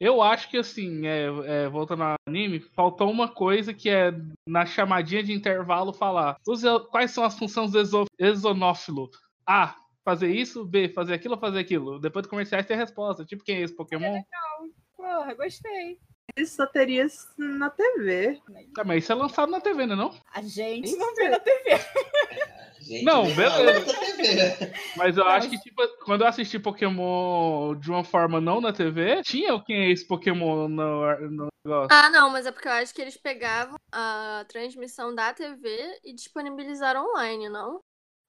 Eu acho que assim, é, é, voltando ao anime, faltou uma coisa que é na chamadinha de intervalo falar. Os e- quais são as funções do exo, exonófilo? A. Fazer isso, B, fazer aquilo ou fazer aquilo. Depois do comerciais tem a resposta. Tipo, quem é esse Pokémon? Porra, gostei. Isso só teria isso na TV. Tá, mas isso é lançado na TV, né não? A gente não vê na TV. Gente, Não, beleza. na outra TV. Mas eu Não, acho que, tipo, quando eu assisti Pokémon de uma forma não na TV, tinha o quem é esse Pokémon no, no negócio. Ah, não, mas é porque eu acho que eles pegavam a transmissão da TV e disponibilizaram online, não?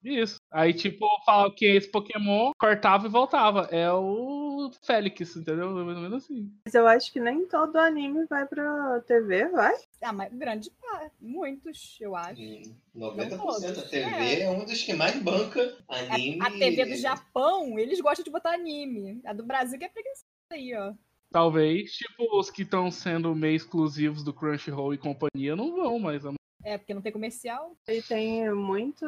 Isso. Aí, tipo, falava quem é esse Pokémon, cortava e voltava. É o Félix, entendeu? Mais ou menos assim. Mas eu acho que nem todo anime vai pra TV, vai? Ah, mas grande parte. Muitos, eu acho. Hum, Não 90% da. TV é. um dos que mais banca anime. A, a TV do Japão, eles gostam de botar anime. A do Brasil que é preguiçosa aí, ó. Talvez, tipo, os que estão sendo meio exclusivos do Crunchyroll e companhia não vão, mas a É, porque não tem comercial. E tem muito.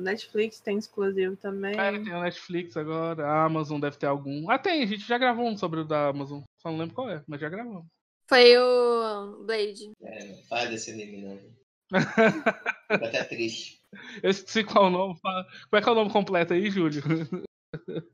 Netflix tem exclusivo também. É, tem a Netflix agora, a Amazon deve ter algum. Ah, tem, a gente já gravou um sobre o da Amazon. Só não lembro qual é, mas já gravamos. Foi o Blade. É, não fala desse anime, não. (laughs) Fico até triste. Eu esqueci qual é o nome. Como é que é o nome completo aí, Júlio?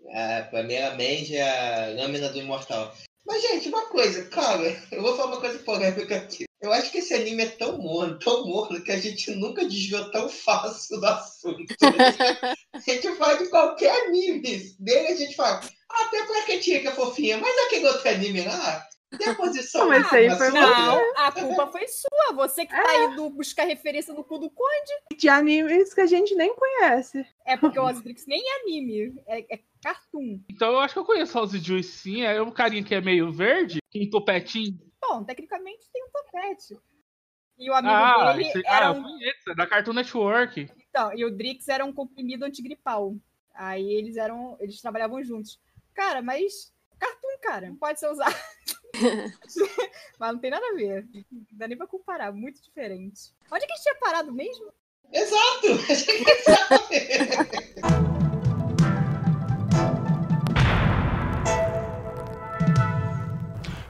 É, primeiramente, a Lâmina do Imortal. Mas, gente, uma coisa, cara, eu vou falar uma coisa polêmica aqui. Eu acho que esse anime é tão morno, tão morno, que a gente nunca desviou tão fácil do assunto. (laughs) A gente fala de qualquer anime dele, a gente fala, ah, até pra que tinha que é fofinha, mas aquele outro anime lá, tem a posição. Não, mas isso aí foi Não, né? a culpa foi sua. Você que tá indo buscar referência no cu do Conde. De animes que a gente nem conhece. É porque o Ozrix nem é anime, é, é cartoon. Então eu acho que eu conheço House Juice sim. É um carinha que é meio verde, com um topetinho. Bom, tecnicamente tem um topete. E o amigo Ah, dele esse- era ah, eu um. conheço, é da Cartoon Network. Então, e o Drix era um comprimido antigripal. Aí eles eram. Eles trabalhavam juntos. Cara, mas. Cartoon, cara, não pode ser usado. (laughs) (laughs) mas não tem nada a ver. Não dá nem pra comparar, muito diferente. Onde que a gente tinha parado mesmo? Exato! (laughs)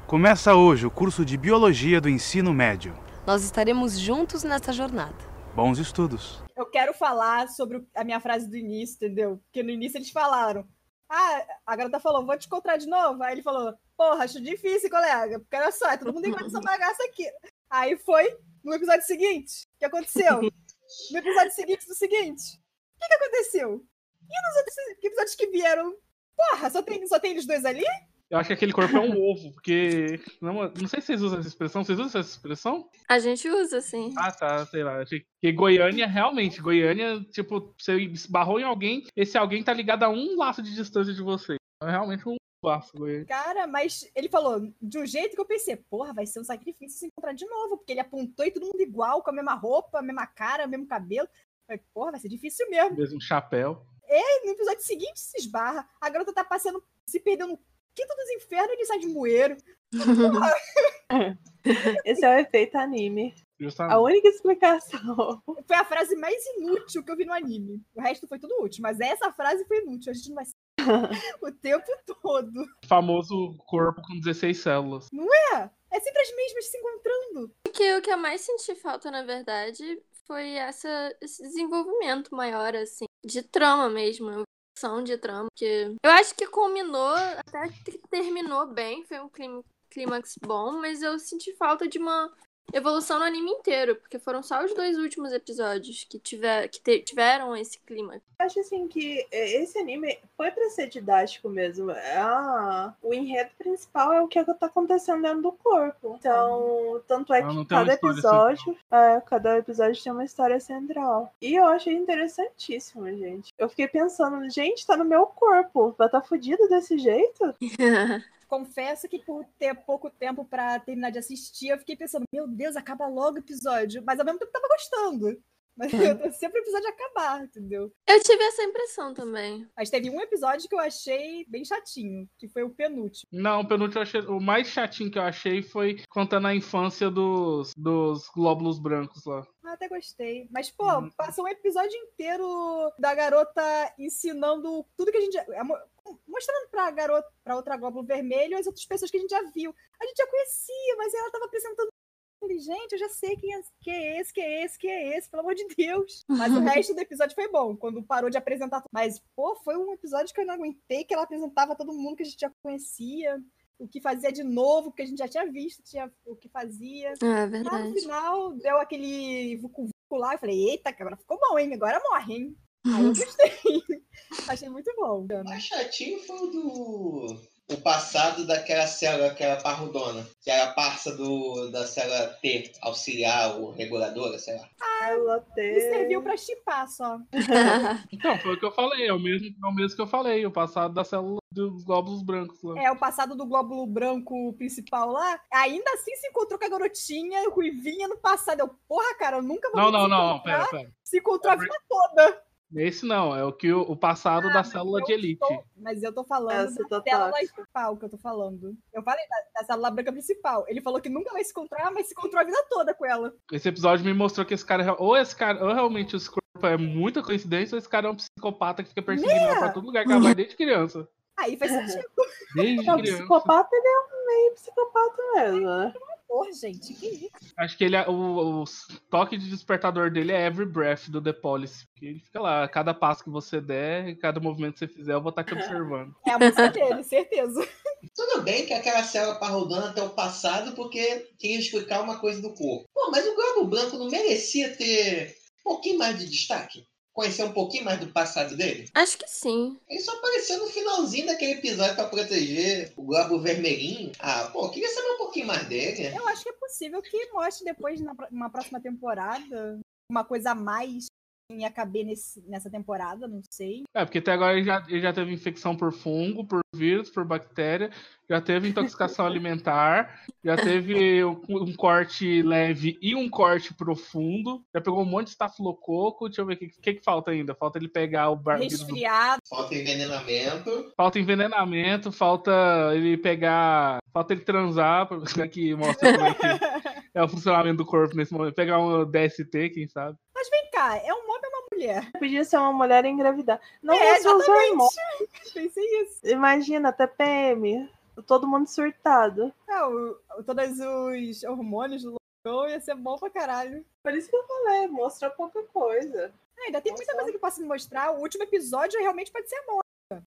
Começa hoje o curso de Biologia do Ensino Médio. Nós estaremos juntos nessa jornada. Bons estudos. Eu quero falar sobre a minha frase do início, entendeu? Porque no início eles falaram. Ah, a garota falou, vou te encontrar de novo. Aí ele falou, porra, acho difícil, colega. Porque olha só, é todo mundo igual essa (laughs) bagaça aqui. Aí foi no episódio seguinte. O que aconteceu? No episódio seguinte do seguinte. O que, que aconteceu? E nos outros episódios que vieram? Porra, só tem, só tem eles dois ali? Eu acho que aquele corpo é um ovo, porque. Não, não sei se vocês usam essa expressão. Vocês usam essa expressão? A gente usa, assim. Ah, tá, sei lá. Achei que Goiânia, realmente, Goiânia, tipo, você esbarrou em alguém, esse alguém tá ligado a um laço de distância de você. É realmente um laço, Goiânia. Cara, mas ele falou de um jeito que eu pensei, porra, vai ser um sacrifício se encontrar de novo, porque ele apontou e todo mundo igual, com a mesma roupa, a mesma cara, o mesmo cabelo. Eu Falei, porra, vai ser difícil mesmo. Mesmo chapéu. E no episódio seguinte se esbarra, a garota tá passando, se perdendo no quinto dos infernos ele sai de moeiro. (laughs) Esse é o efeito anime. Justamente. A única explicação. Foi a frase mais inútil que eu vi no anime. O resto foi tudo útil, mas essa frase foi inútil. A gente não vai (laughs) o tempo todo. O famoso corpo com 16 células. É, é sempre as mesmas se encontrando. O que, o que eu mais senti falta, na verdade, foi essa, esse desenvolvimento maior, assim, de trama mesmo. De trama. Que eu acho que culminou, até que terminou bem, foi um clí- clímax bom, mas eu senti falta de uma evolução no anime inteiro, porque foram só os dois últimos episódios que, tiver, que te- tiveram esse clímax. Eu acho assim que esse anime foi pra ser didático mesmo. Ah, o enredo principal é o que tá acontecendo dentro do corpo. Então, tanto é Ah, que cada episódio, é, cada episódio tem uma história central. E eu achei interessantíssimo, gente. Eu fiquei pensando, gente, tá no meu corpo. Vai tá fudido desse jeito? (laughs) Confesso que por ter pouco tempo pra terminar de assistir, eu fiquei pensando, meu Deus, acaba logo o episódio. Mas ao mesmo tempo eu tava gostando. Mas eu (laughs) tô (laughs) sempre o episódio acabar, entendeu? Eu tive essa impressão também. Mas teve um episódio que eu achei bem chatinho, que foi o penúltimo. Não, o penúltimo eu achei. O mais chatinho que eu achei foi contando a infância dos, dos glóbulos brancos lá. Ah, até gostei. Mas, pô, passou um episódio inteiro da garota ensinando tudo que a gente. É, Mostrando pra garota, pra outra glóbulo vermelho, as outras pessoas que a gente já viu. A gente já conhecia, mas ela tava apresentando. Gente, eu já sei quem é, quem é esse, quem é esse, quem é esse, pelo amor de Deus. Mas o (laughs) resto do episódio foi bom, quando parou de apresentar. Mas, pô, foi um episódio que eu não aguentei, que ela apresentava todo mundo que a gente já conhecia. O que fazia de novo, porque a gente já tinha visto tinha, o que fazia. É no verdade. final, deu aquele vucu-vucu lá. Eu falei, eita, agora ficou bom, hein? Agora morre, hein? Aí eu gostei. (laughs) Achei muito bom. O mais chatinho foi o do. O passado daquela célula, aquela parrudona. Que era parça do, da célula T, auxiliar ou reguladora, sei lá. Ela Me tem. serviu pra chipar só. (laughs) Então, foi o que eu falei, é o mesmo, é o mesmo que eu falei, o passado da célula dos glóbulos brancos lá. É, o passado do glóbulo branco principal lá. Ainda assim se encontrou com a garotinha ruivinha no passado. Eu, porra, cara, eu nunca vou Não, me não, não, pera, pera. Se encontrou a vida toda. Esse não, é o que o, o passado da célula de elite. Tô- mas eu tô falando Essa da célula principal que eu tô falando. Eu falei da, da célula branca principal. Ele falou que nunca vai se encontrar, mas se encontrou a vida toda com ela. Esse episódio me mostrou que esse cara, é- ou esse cara, ou realmente esse corpo é muita coincidência, ou esse cara é um psicopata que fica perseguindo ela pra todo lugar que ela vai desde criança. Aí faz sentido. Desde Não, criança. psicopata, ele é um meio psicopata mesmo, né? Porra, gente, que isso? Acho que ele é- o, o toque de despertador dele é Every Breath do The Police. Que ele fica lá, cada passo que você der, cada movimento que você fizer, eu vou estar te observando. É a música dele, certeza. Tudo bem que aquela célula tá rodando até o passado porque queria explicar uma coisa do corpo. Pô, mas o Globo Branco não merecia ter um pouquinho mais de destaque? Conhecer um pouquinho mais do passado dele? Acho que sim. Ele só apareceu no finalzinho daquele episódio pra proteger o Globo Vermelhinho. Ah, pô, queria saber um pouquinho mais dele. Eu acho que é possível que mostre depois, numa próxima temporada, uma coisa a mais que ia caber nesse, nessa temporada, não sei. É, porque até agora ele já, ele já teve infecção por fungo, por vírus, por bactéria, já teve intoxicação (laughs) alimentar, já teve um, um corte leve e um corte profundo, já pegou um monte de estafilococo. Deixa eu ver o que, que, que falta ainda. Falta ele pegar o bar- vírus do Resfriado. Falta envenenamento. Falta envenenamento, falta ele pegar. Falta ele transar, pra- que mostra como é que é o funcionamento do corpo nesse momento. Pegar um DST, quem sabe. Mas vem cá, é um mulher? Podia ser uma mulher engravidar. Não É, usa os exatamente. hormônios. (laughs) Pensei isso. Imagina, TPM. Todo mundo surtado. Ah, o, todos os hormônios do loucão ia ser bom pra caralho. Por isso que eu falei, mostra pouca coisa. Ah, ainda tem muita coisa que possa me mostrar. O último episódio realmente pode ser a morte.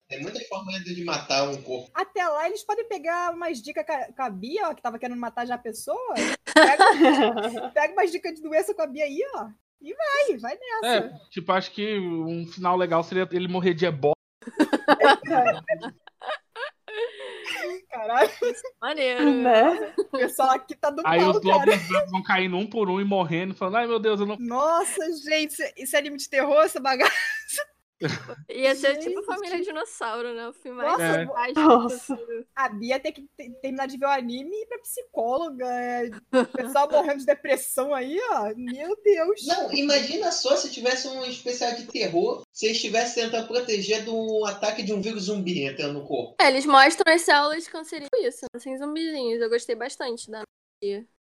Tem muitas formas de matar um corpo. Até lá, eles podem pegar umas dicas com a- com a Bia, ó, que tava querendo matar já a pessoa. (laughs) Pega, pega umas dicas de doença com a Bia aí, ó. E vai, vai nessa. É, tipo, acho que um final legal seria ele morrer de ebola. (laughs) Caralho, Maneiro. né? o pessoal aqui tá do Aí mal, os globos brancos vão caindo um por um e morrendo, falando, ai meu Deus, eu não. Nossa, gente, isso- isso é anime de terror, essa bagaça. Ia ser tipo Gente. Família Dinossauro, né? O filme mais Nossa, É. mágico Nossa. A Bia tem que te- terminar de ver o anime e ir pra psicóloga. É... O pessoal morrendo de depressão aí, ó. Meu Deus. Não, imagina só se tivesse um especial de terror, se eles estivessem tentando proteger do ataque de um vírus zumbi entrando no corpo. É, eles mostram as células cancerígenas, isso, assim, zumbizinhos. Eu gostei bastante da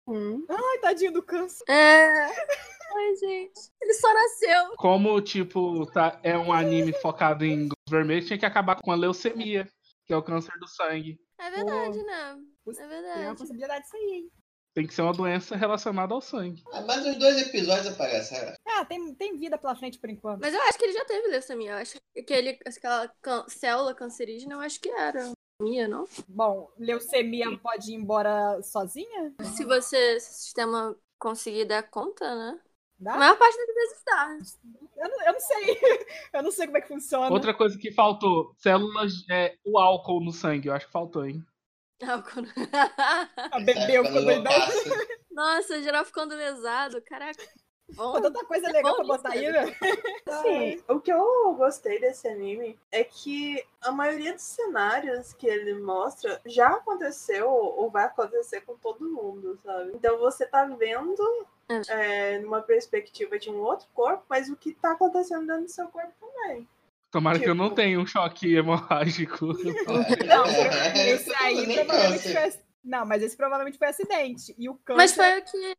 Hum. Ai, tadinho do câncer. É. Ai, gente. Ele só nasceu. Como, tipo, tá, é um anime focado em globos vermelhos, tinha que acabar com a leucemia, que é o câncer do sangue. É verdade, né? Putz, É Tem uma verdade. possibilidade disso aí, hein? Tem que ser uma doença relacionada ao sangue. Ah, Mas os dois episódios aparecem. é. Ah, tem, tem vida pela frente por enquanto. Mas eu acho que ele já teve leucemia. Eu acho que ele, aquela can- célula cancerígena, eu acho que era. Leucemia, não? Bom, leucemia pode ir embora sozinha? Se você, se o sistema conseguir dar conta, né? A Dá? maior parte das vezes dá. Eu não, eu não sei. (laughs) Eu não sei como é que funciona. Outra coisa que faltou, células, é, o álcool no sangue, eu acho que faltou, hein? Álcool. (laughs) Ah, bebeu, doidão. loucaço. Nossa, geral ficando lesado. Caraca. Bom. Tanta coisa legal pra bom botar isso, aí, né? (laughs) Sim, o que eu gostei desse anime é que a maioria dos cenários que ele mostra já aconteceu ou vai acontecer com todo mundo, sabe? Então você tá vendo é, numa perspectiva de um outro corpo, mas o que tá acontecendo dentro do seu corpo também. Tomara que eu não Tipo- tenha um choque hemorrágico. (laughs) Não, (laughs) É, esse aí nem provavelmente Não, mas esse provavelmente foi acidente. E o câncer. Mas foi o que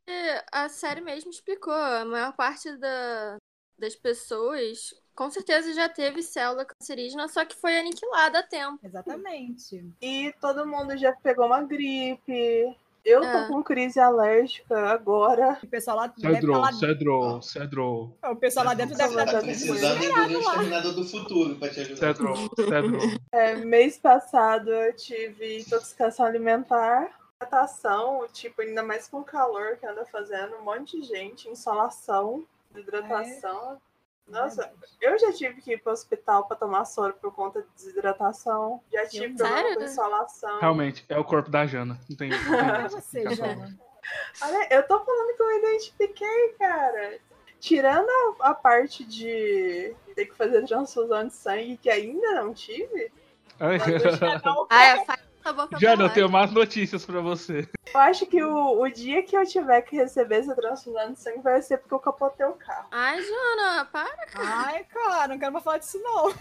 a série mesmo explicou. A maior parte da, das pessoas, com certeza, já teve célula cancerígena, só que foi aniquilada a tempo. Exatamente. E todo mundo já pegou uma gripe. Eu tô É. com crise alérgica agora. O pessoal lá deve estar Cedro, lá. Cedro, Cedro, O pessoal lá dentro deve estar Tá precisando engolir o exterminador do futuro pra te ajudar. Cedro, Cedro. É, mês passado eu tive intoxicação alimentar, hidratação, tipo, ainda mais com o calor que anda fazendo, um monte de gente, insolação, desidratação. Nossa, eu já tive que ir pro hospital pra tomar soro por conta de desidratação. Já tive problema com Sério? insolação. Realmente, é o corpo da Jana. Não tem. Não você. Jana. Olha, eu tô falando que eu identifiquei, cara. Tirando a, a parte de ter que fazer transfusão de sangue, que ainda não tive, Ai, Ah, é fa- A boca Jana, eu tenho más notícias pra você. Eu acho que o, o dia que eu tiver que receber essa transfusão de sangue vai ser porque eu capotei o carro. Ai, Jana, para, cara. Ai, cara, não quero mais falar disso, não.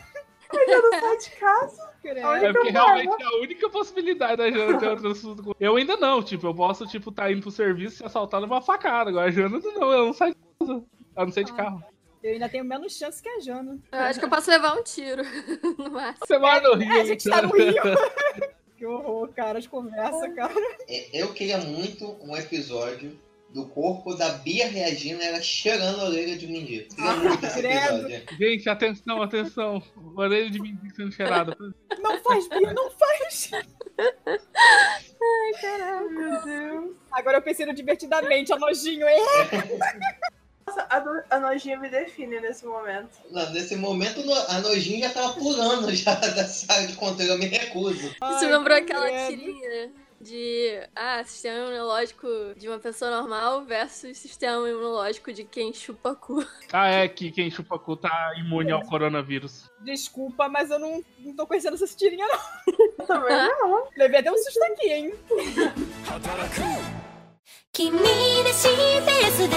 Mas eu não saio de casa. (laughs) É porque realmente é a única possibilidade da Jana ter (laughs) uma transfusão. Eu ainda não, tipo, eu posso, tipo, tá indo pro serviço, ser assaltado e uma facada. Agora a Jana não, eu não saio de casa. Eu não sei de Ah. carro. Eu ainda tenho menos chance que a Jana. Eu acho que eu posso levar um tiro (laughs) no máximo. Você vai no Rio. É, a gente tá no então. Rio. Que horror, cara, as conversas, cara. É, Eu queria muito um episódio do corpo da Bia reagindo ela cheirando a orelha de mendigo. Ah. Gente, atenção, atenção. Orelha de mim sendo cheirada. Não faz, Bia, não faz. Ai, caraca. Meu Deus. Agora eu pensei no divertidamente, a nojinho, é? (laughs) Nossa, a, no- a nojinha me define nesse momento. Não, nesse momento no- a nojinha já tava pulando já da (laughs) sala de controle, eu me recuso. Isso Ai, lembrou que aquela credo. tirinha de ah, sistema imunológico de uma pessoa normal versus sistema imunológico de quem chupa cu. Ah, é que quem chupa cu tá imune ao coronavírus. Desculpa, mas eu não, não tô conhecendo essa tirinha, não. Eu também (laughs) não. Levei até um susto aqui, hein? 君らしいペースで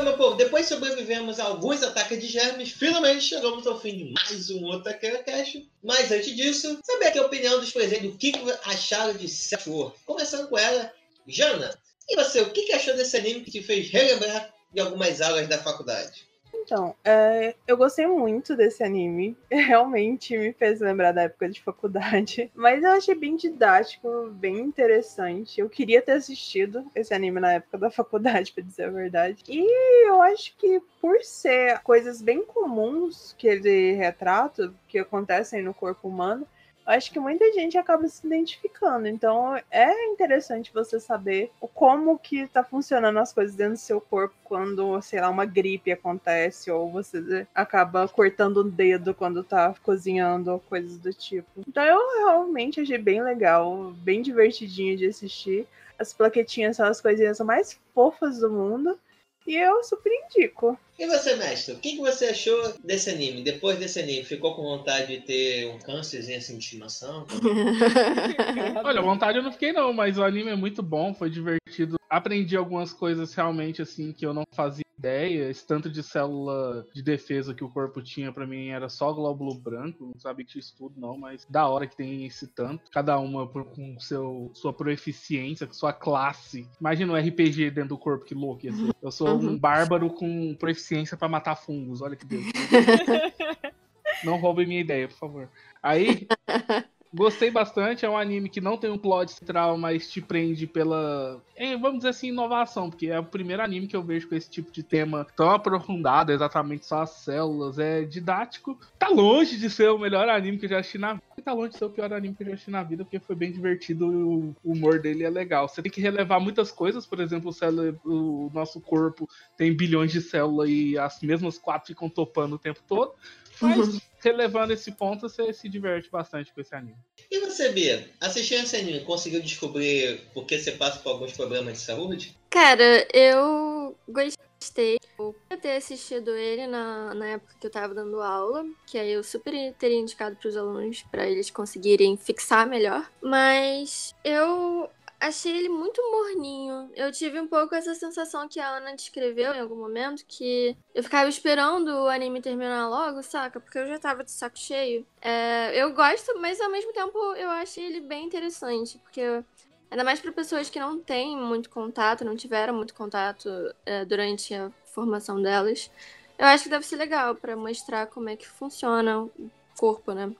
Então, meu povo, depois sobrevivemos a alguns ataques de germes, finalmente chegamos ao fim de mais um outro Cash. Mas antes disso, saber aqui a opinião dos presentes, o que acharam de Sexual. Começando com ela, Jana. E você, o que achou desse anime que te fez relembrar de algumas aulas da faculdade? Então, é, eu gostei muito desse anime. (laughs) Realmente me fez lembrar da época de faculdade. (laughs) Mas eu achei bem didático, bem interessante. Eu queria ter assistido esse anime na época da (laughs) faculdade, pra dizer a verdade. E eu acho que por ser coisas bem comuns que ele retrata, que acontecem no corpo humano, acho que muita gente acaba se identificando. Então é interessante você saber como que tá funcionando as coisas dentro do seu corpo quando, sei lá, uma gripe acontece, ou você acaba cortando o dedo quando tá cozinhando, ou coisas do tipo. Então eu realmente achei bem legal, bem divertidinho de assistir. As plaquetinhas são as coisinhas mais fofas do mundo. E eu super indico. E você, mestre, o que, que você achou desse anime? Depois desse anime, ficou com vontade de ter um câncerzinho assim de estimação? (laughs) Olha, vontade eu não fiquei não, mas o anime é muito bom, foi divertido. Aprendi algumas coisas realmente assim que eu não fazia ideia. Esse tanto de célula de defesa que o corpo tinha pra mim era só glóbulo branco, não sabia que tinha isso tudo não, mas da hora que tem esse tanto. Cada uma por- com seu sua proeficiência, com sua classe. Imagina um RPG dentro do corpo, que louco ia ser. Eu sou um bárbaro com proeficiência pra matar fungos, olha que Deus. (laughs) Não roubem minha ideia, por favor. Aí, (laughs) gostei bastante. É um anime que não tem um plot central, mas te prende pela, é, vamos dizer assim, inovação, porque é o primeiro anime que eu vejo com esse tipo de tema tão aprofundado, exatamente só as células. É didático. Tá longe de ser o melhor anime que eu já assisti na vida. Tá longe de ser o pior anime que eu já assisti na vida, porque foi bem divertido e o humor dele é legal. Você tem que relevar muitas coisas, por exemplo, o, célula- o nosso corpo tem bilhões de células e as mesmas quatro ficam topando o tempo todo. Mas relevando esse ponto, você se diverte bastante com esse anime. E você, Bia, assistindo esse anime, conseguiu descobrir por que você passa por alguns problemas de saúde? Cara, eu gostei. Eu ia ter assistido ele na, na época que eu tava dando aula, que aí eu super teria indicado pros alunos pra eles conseguirem fixar melhor. Mas eu achei ele muito morninho. Eu tive um pouco essa sensação que a Ana descreveu em algum momento, que eu ficava esperando o anime terminar logo, saca? Porque eu já tava de saco cheio. É, eu gosto, mas ao mesmo tempo eu achei ele bem interessante, porque Ainda mais para pessoas que não têm muito contato, não tiveram muito contato é, durante a formação delas. Eu acho que deve ser legal para mostrar como é que funciona o corpo, né?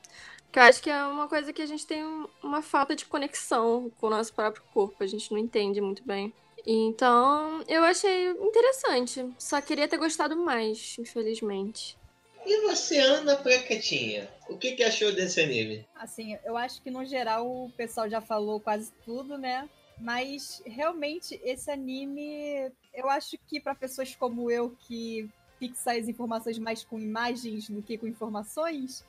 Porque eu acho que é uma coisa que a gente tem uma falta de conexão com o nosso próprio corpo, a gente não entende muito bem. Então, eu achei interessante. Só queria ter gostado mais, infelizmente. E você, Ana Prequetinha, o que, que achou desse anime? Assim, eu acho que no geral o pessoal já falou quase tudo, né? Mas realmente esse anime, eu acho que para pessoas como eu que fixa as informações mais com imagens do que com informações,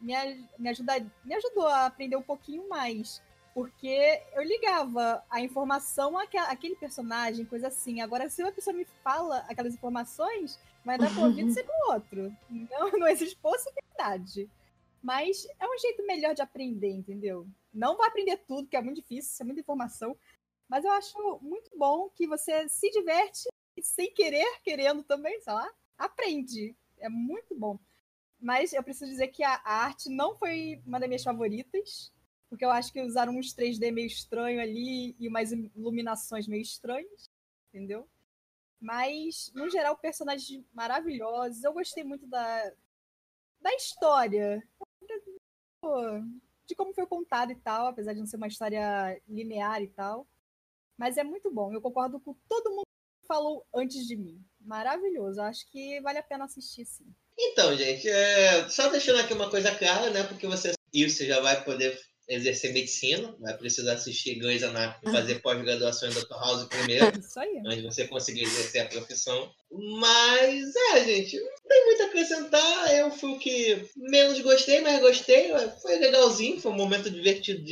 me, me, ajuda, me ajudou a aprender um pouquinho mais. Porque eu ligava a informação àque- àquele personagem, coisa assim. Agora, se uma pessoa me fala aquelas informações, vai dar pro ouvido ser pro outro. Não, (laughs) não existe possibilidade. Mas é um jeito melhor de aprender, entendeu? Não vai aprender tudo, que é muito difícil, é muita informação. Mas eu acho muito bom que você se diverte sem querer, querendo também, sei lá, aprende. É muito bom. Mas eu preciso dizer que a arte não foi uma das minhas favoritas, porque eu acho que usaram uns 3D meio estranho ali e umas iluminações meio estranhas, entendeu? Mas, no geral, personagens maravilhosos. Eu gostei muito da, da história. De como foi contado e tal, apesar de não ser uma história linear e tal. Mas é muito bom. Eu concordo com todo mundo que falou antes de mim. Maravilhoso. Acho que vale a pena assistir, sim. Então, gente, é, só deixando aqui uma coisa clara, né? Porque você isso já vai poder exercer medicina, vai precisar assistir Grey's Anatomy, fazer pós-graduação em Dr. House primeiro, (laughs) Isso aí. antes de você conseguir exercer a profissão. Mas, é, gente, não tem muito a acrescentar. Eu fui o que menos gostei, mas gostei. Foi legalzinho, foi um momento divertido,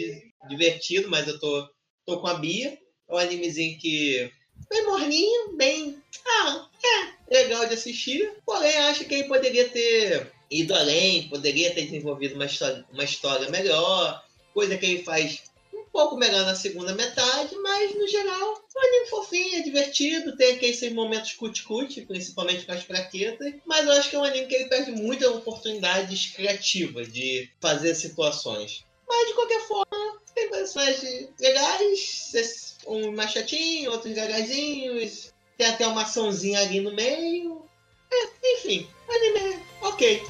divertido mas eu tô, tô com a Bia. É um animezinho que bem morninho, bem. Ah, é legal de assistir. Porém, acho que ele poderia ter ido além, poderia ter desenvolvido uma história, uma história melhor, coisa que ele faz um pouco melhor na segunda metade, mas no geral, é um anime fofinho, é divertido, tem aqueles momentos cut-cut, principalmente com as fraquetas, mas eu acho que é um anime que ele perde muitas oportunidades criativas de fazer situações. Mas de qualquer forma, tem personagens legais, uns mais chatinhos, outros gagazinhos, tem até uma açãozinha ali no meio. É, enfim, anime ok.